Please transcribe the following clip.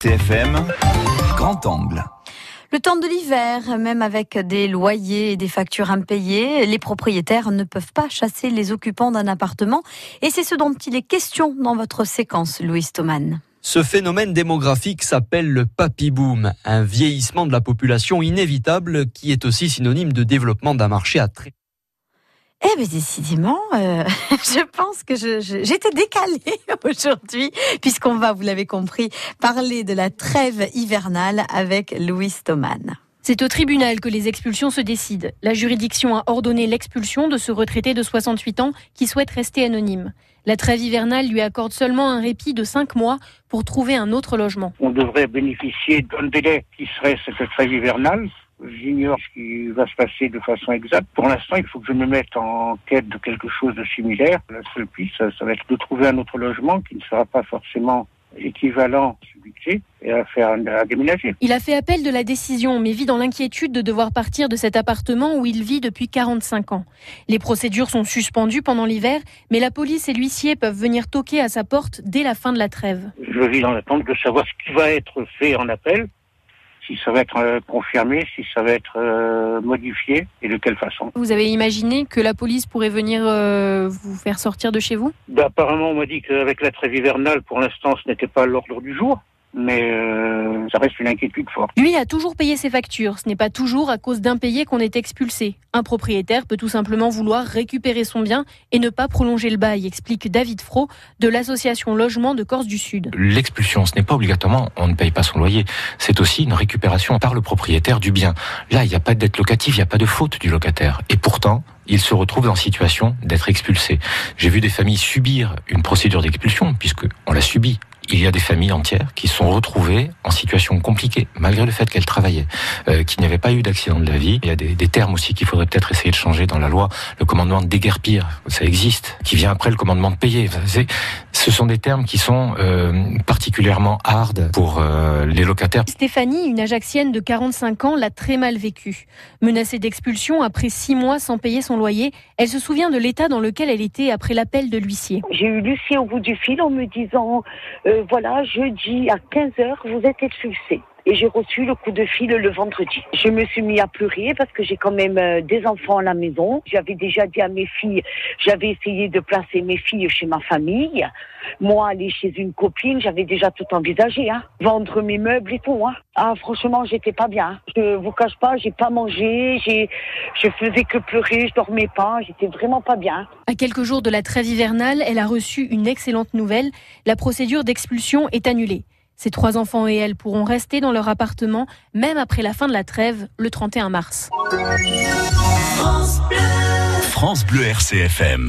TFM, grand angle. Le temps de l'hiver, même avec des loyers et des factures impayées, les propriétaires ne peuvent pas chasser les occupants d'un appartement. Et c'est ce dont il est question dans votre séquence, Louis Thoman. Ce phénomène démographique s'appelle le papy boom, un vieillissement de la population inévitable qui est aussi synonyme de développement d'un marché à très eh bien, décidément, euh, je pense que j'étais décalée aujourd'hui, puisqu'on va, vous l'avez compris, parler de la trêve hivernale avec Louis Thoman. C'est au tribunal que les expulsions se décident. La juridiction a ordonné l'expulsion de ce retraité de 68 ans qui souhaite rester anonyme. La trêve hivernale lui accorde seulement un répit de 5 mois pour trouver un autre logement. On devrait bénéficier d'un délai qui serait cette trêve hivernale J'ignore ce qui va se passer de façon exacte. Pour l'instant, il faut que je me mette en quête de quelque chose de similaire. La seule piste, ça, va être de trouver un autre logement qui ne sera pas forcément équivalent à celui et à faire à déménager. Il a fait appel de la décision, mais vit dans l'inquiétude de devoir partir de cet appartement où il vit depuis 45 ans. Les procédures sont suspendues pendant l'hiver, mais la police et l'huissier peuvent venir toquer à sa porte dès la fin de la trêve. Je vis dans l'attente de savoir ce qui va être fait en appel si ça va être euh, confirmé, si ça va être euh, modifié et de quelle façon. Vous avez imaginé que la police pourrait venir euh, vous faire sortir de chez vous? Bah, Apparemment, on m'a dit qu'avec la trêve hivernale, pour l'instant, ce n'était pas l'ordre du jour mais euh, ça reste une inquiétude forte. Lui a toujours payé ses factures. Ce n'est pas toujours à cause d'impayés qu'on est expulsé. Un propriétaire peut tout simplement vouloir récupérer son bien et ne pas prolonger le bail, explique David Fro de l'association Logement de Corse du Sud. L'expulsion, ce n'est pas obligatoirement on ne paye pas son loyer. C'est aussi une récupération par le propriétaire du bien. Là, il n'y a pas de dette locative, il n'y a pas de faute du locataire. Et pourtant, il se retrouve en situation d'être expulsé. J'ai vu des familles subir une procédure d'expulsion, puisque on l'a subi il y a des familles entières qui sont retrouvées en situation compliquée, malgré le fait qu'elles travaillaient, euh, qu'il n'y avait pas eu d'accident de la vie. Il y a des, des termes aussi qu'il faudrait peut-être essayer de changer dans la loi. Le commandement de déguerpir, ça existe, qui vient après le commandement de payer. Ce sont des termes qui sont euh, particulièrement hard pour euh, les locataires. Stéphanie, une Ajaxienne de 45 ans, l'a très mal vécu. Menacée d'expulsion après six mois sans payer son loyer, elle se souvient de l'état dans lequel elle était après l'appel de l'huissier. J'ai eu l'huissier au bout du fil en me disant euh, voilà, jeudi à 15h, vous êtes expulsé et j'ai reçu le coup de fil le vendredi. Je me suis mis à pleurer parce que j'ai quand même euh, des enfants à la maison. J'avais déjà dit à mes filles, j'avais essayé de placer mes filles chez ma famille. Moi, aller chez une copine, j'avais déjà tout envisagé, hein. Vendre mes meubles et tout, hein. Ah, franchement, j'étais pas bien. Je vous cache pas, j'ai pas mangé, j'ai, je faisais que pleurer, je dormais pas, j'étais vraiment pas bien. À quelques jours de la trêve hivernale, elle a reçu une excellente nouvelle. La procédure d'expulsion est annulée. Ses trois enfants et elle pourront rester dans leur appartement même après la fin de la trêve le 31 mars. France Bleu, France RCFM.